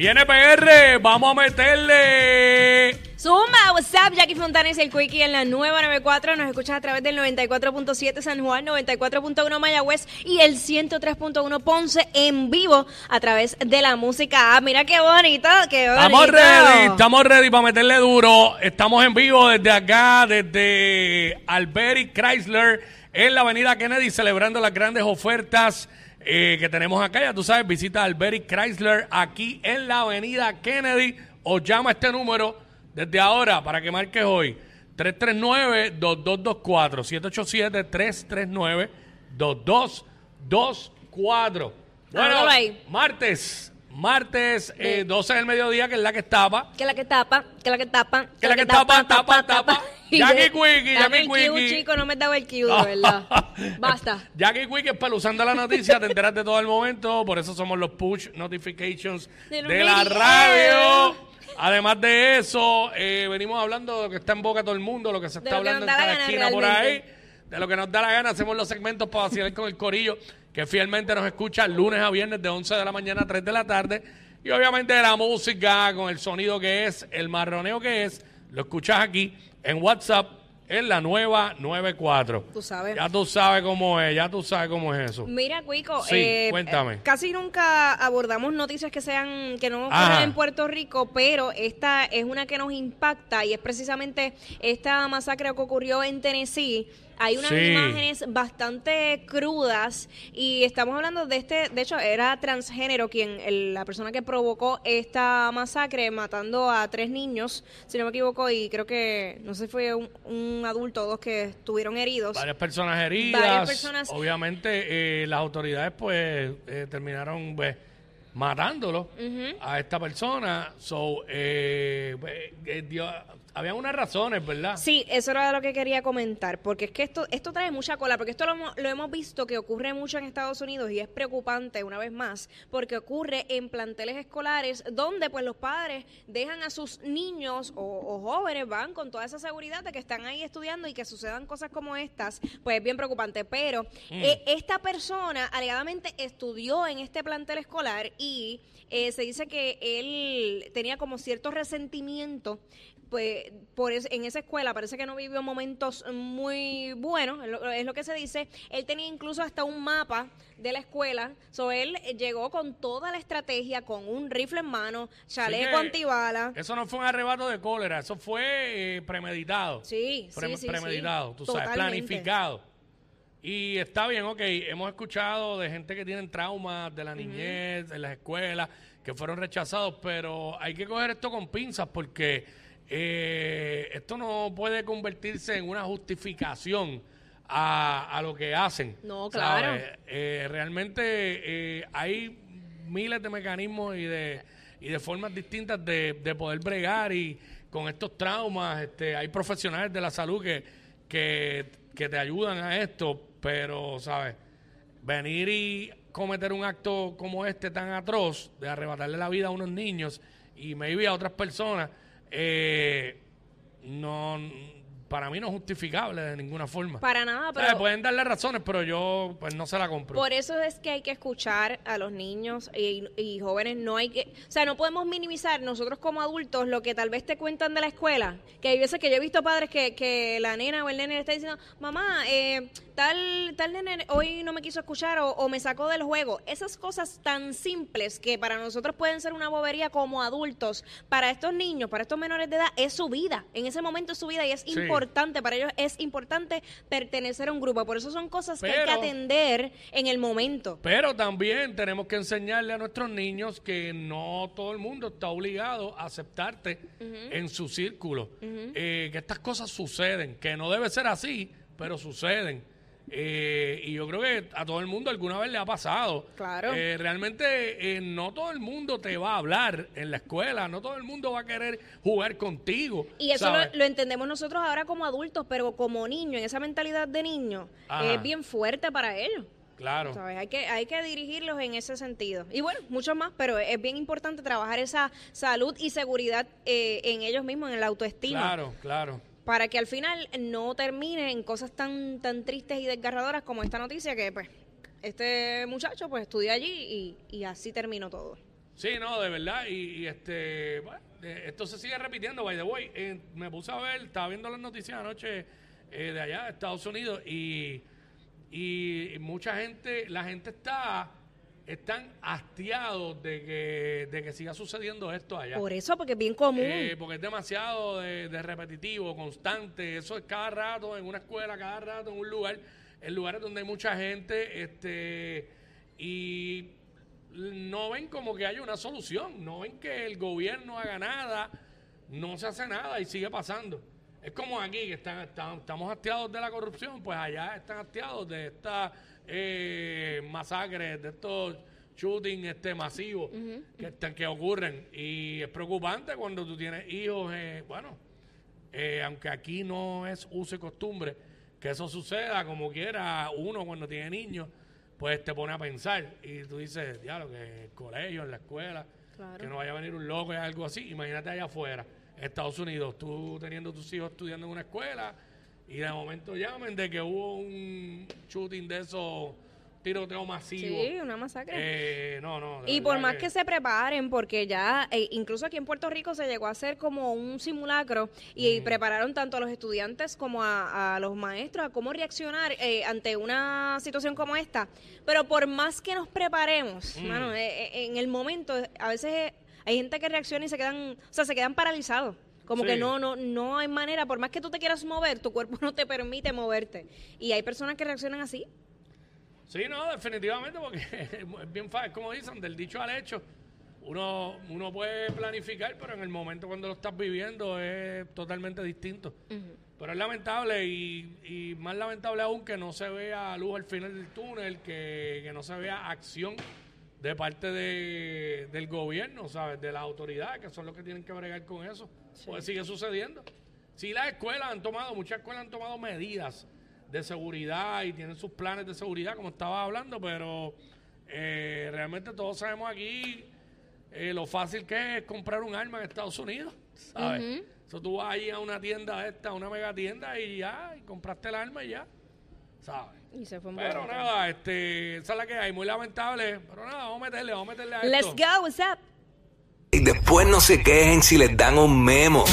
Viene PR, vamos a meterle. Zumba, what's up? Jackie Fontanes el Quickie en la nueva 94. Nos escuchas a través del 94.7 San Juan, 94.1 Mayagüez y el 103.1 Ponce en vivo a través de la música. Ah, mira qué bonito, qué bonito. Estamos ready, estamos ready para meterle duro. Estamos en vivo desde acá, desde Alberic Chrysler, en la avenida Kennedy, celebrando las grandes ofertas eh, que tenemos acá. Ya tú sabes, visita Alberic Chrysler aquí en la avenida Kennedy o llama a este número desde ahora para que marques hoy. 339-2224. 787-339-2224. Bueno, martes, martes eh, 12 del mediodía, que es la que estaba. Que la que tapa, que la que tapa, Que la que tapa, tapa, tapa. Jackie de- Quickie, Jackie Quickie. chico, no me daba el cue, de verdad. Basta. Jackie Quick es peluzando la noticia, te enteras de todo el momento, por eso somos los push notifications de la radio. Además de eso, eh, venimos hablando de lo que está en boca de todo el mundo, lo que se De está hablando en cada esquina por ahí, de lo que nos da la gana, hacemos los segmentos para vacilar con el corillo, que fielmente nos escucha lunes a viernes de 11 de la mañana a 3 de la tarde, y obviamente la música con el sonido que es, el marroneo que es, lo escuchas aquí en WhatsApp en la nueva 94. Tú sabes. Ya tú sabes cómo es, ya tú sabes cómo es eso. Mira, Cuico, Sí, eh, cuéntame. eh, casi nunca abordamos noticias que sean que no ocurren Ajá. en Puerto Rico, pero esta es una que nos impacta y es precisamente esta masacre que ocurrió en Tennessee. Hay unas Sí. imágenes bastante crudas y estamos hablando de este, de hecho era transgénero quien, el- la persona que provocó esta masacre matando a tres niños, si no me equivoco, y creo que, no sé, fue un, un adulto o dos que estuvieron heridos. Varias personas heridas. Varias personas- Obviamente, eh, las autoridades, pues, eh, terminaron, pues, matándolo a esta persona. So, eh, pues, eh, dio- habían unas razones, ¿verdad? Sí, eso era lo que quería comentar, porque es que esto esto trae mucha cola, porque esto lo, hemos- lo hemos visto que ocurre mucho en Estados Unidos y es preocupante una vez más, porque ocurre en planteles escolares donde pues los padres dejan a sus niños o, o jóvenes, van con toda esa seguridad de que están ahí estudiando y que sucedan cosas como estas, pues es bien preocupante, pero eh, esta persona alegadamente estudió en este plantel escolar y eh, se dice que él tenía como cierto resentimiento pues por es- en esa escuela parece que no vivió momentos muy buenos, es lo, es lo que se dice. Él tenía incluso hasta un mapa de la escuela, so él llegó con toda la estrategia, con un rifle en mano, chaleco antibala. Eso no fue un arrebato de cólera, eso fue eh, premeditado. Sí, Pre- sí, sí, sí. premeditado, tú sabes, Totalmente. planificado. Y está bien, ok, hemos escuchado de gente que tienen traumas de la niñez, en las escuelas, que fueron rechazados, pero hay que coger esto con pinzas porque eh, esto no puede convertirse en una justificación a, a lo que hacen. No, claro. Eh, realmente eh, hay miles de mecanismos y de, y de formas distintas de, de poder bregar y con estos traumas. Este, hay profesionales de la salud que, que, que te ayudan a esto, pero, ¿sabes? Venir y cometer un acto como este tan atroz de arrebatarle la vida a unos niños y maybe a otras personas, eh, no, para mí no es justificable de ninguna forma. Para nada, O sea, pero pueden darle razones, pero yo pues no se la compro. por eso es que hay que escuchar a los niños y, y jóvenes. No hay que, o sea, no podemos minimizar nosotros como adultos lo que tal vez te cuentan de la escuela. Que hay veces que yo he visto padres que, que la nena o el nene le está diciendo, mamá, eh, tal, tal nene hoy no me quiso escuchar o, o me sacó del juego. Esas cosas tan simples que para nosotros pueden ser una bobería como adultos, para estos niños, para estos menores de edad, es su vida. En ese momento es su vida y es Sí. importante, para ellos es importante pertenecer a un grupo. Por eso son cosas que hay que Pero- atender en el momento. Pero también tenemos que enseñarle a nuestros niños que no todo el mundo está obligado a aceptarte en su círculo. Eh, que estas cosas suceden, que no debe ser así, pero suceden. Eh, y yo creo que a todo el mundo alguna vez le ha pasado. Claro. Eh, realmente eh, no todo el mundo te va a hablar en la escuela, no todo el mundo va a querer jugar contigo. Y eso lo, lo entendemos nosotros ahora como adultos, pero como niños, en esa mentalidad de niño, Ajá. es bien fuerte para ellos. Claro. ¿sabes? Hay que, hay que dirigirlos en ese sentido. Y bueno, mucho más, pero es bien importante trabajar esa salud y seguridad eh, en ellos mismos, en la autoestima. Claro, claro. Para que al final no termine en cosas tan, tan tristes y desgarradoras como esta noticia que pues este muchacho pues estudió allí y, así terminó todo. Sí, no, de verdad. Y, y, este, bueno, eh, esto se sigue repitiendo, by the way. Eh, me puse a ver, estaba viendo las noticias anoche eh, de allá, de Estados Unidos, y, y mucha gente, la gente está, están hastiados de que, de que siga sucediendo esto allá. Por eso, porque es bien común. Eh, porque es demasiado de, de repetitivo, constante. Eso es cada rato, en una escuela, cada rato, en un lugar, en lugares donde hay mucha gente, este, y no ven como que hay una solución, no ven que el gobierno haga nada, no se hace nada y sigue pasando. Es como aquí, que están, están- estamos hastiados de la corrupción, pues allá están hastiados de estas eh, masacres, de estos shootings este, masivos que, están- que ocurren. Y es preocupante cuando tú tienes hijos, eh, bueno, eh, aunque aquí no es uso y costumbre que eso suceda como quiera uno cuando tiene niños, pues te pone a pensar y tú dices, diablo, que en el colegio, en la escuela, Claro. que no vaya a venir un loco y algo así. Imagínate allá afuera, Estados Unidos, tú teniendo tus hijos estudiando en una escuela y de momento llamen de que hubo un shooting de esos tiroteo masivo. Sí, una masacre. Eh, no, no. Y por más que se preparen, porque ya, eh, incluso aquí en Puerto Rico se llegó a hacer como un simulacro y prepararon tanto a los estudiantes como a, a los maestros a cómo reaccionar eh, ante una situación como esta. Pero por más que nos preparemos, Mm. mano, eh, en el momento, a veces hay gente que reacciona y se quedan, o sea, se quedan paralizados. Como que no, no, no hay manera, por más que tú te quieras mover, tu cuerpo no te permite moverte. Y hay personas que reaccionan así. Sí, no, definitivamente, porque es bien fácil, como dicen, del dicho al hecho. Uno, uno puede planificar, pero en el momento cuando lo estás viviendo es totalmente distinto. Pero es lamentable y, y más lamentable aún que no se vea luz al final del túnel, que, que no se vea acción de parte de, del gobierno, ¿sabes? De las autoridades, que son los que tienen que bregar con eso. Pues sigue sucediendo. Sí, las escuelas han tomado, muchas escuelas han tomado medidas de seguridad y tienen sus planes de seguridad, como estaba hablando, pero eh, realmente todos sabemos aquí eh, lo fácil que es comprar un arma en Estados Unidos, ¿sabes? Eso tú vas ahí a una tienda esta, a una mega tienda y ya, y compraste el arma y ya, ¿sabes? Y se fue un Pero nada, este, esa es la que hay, muy lamentable, pero nada, vamos a meterle, vamos a meterle a Let's esto. go, what's up? Y después no se quejen si les dan un memo.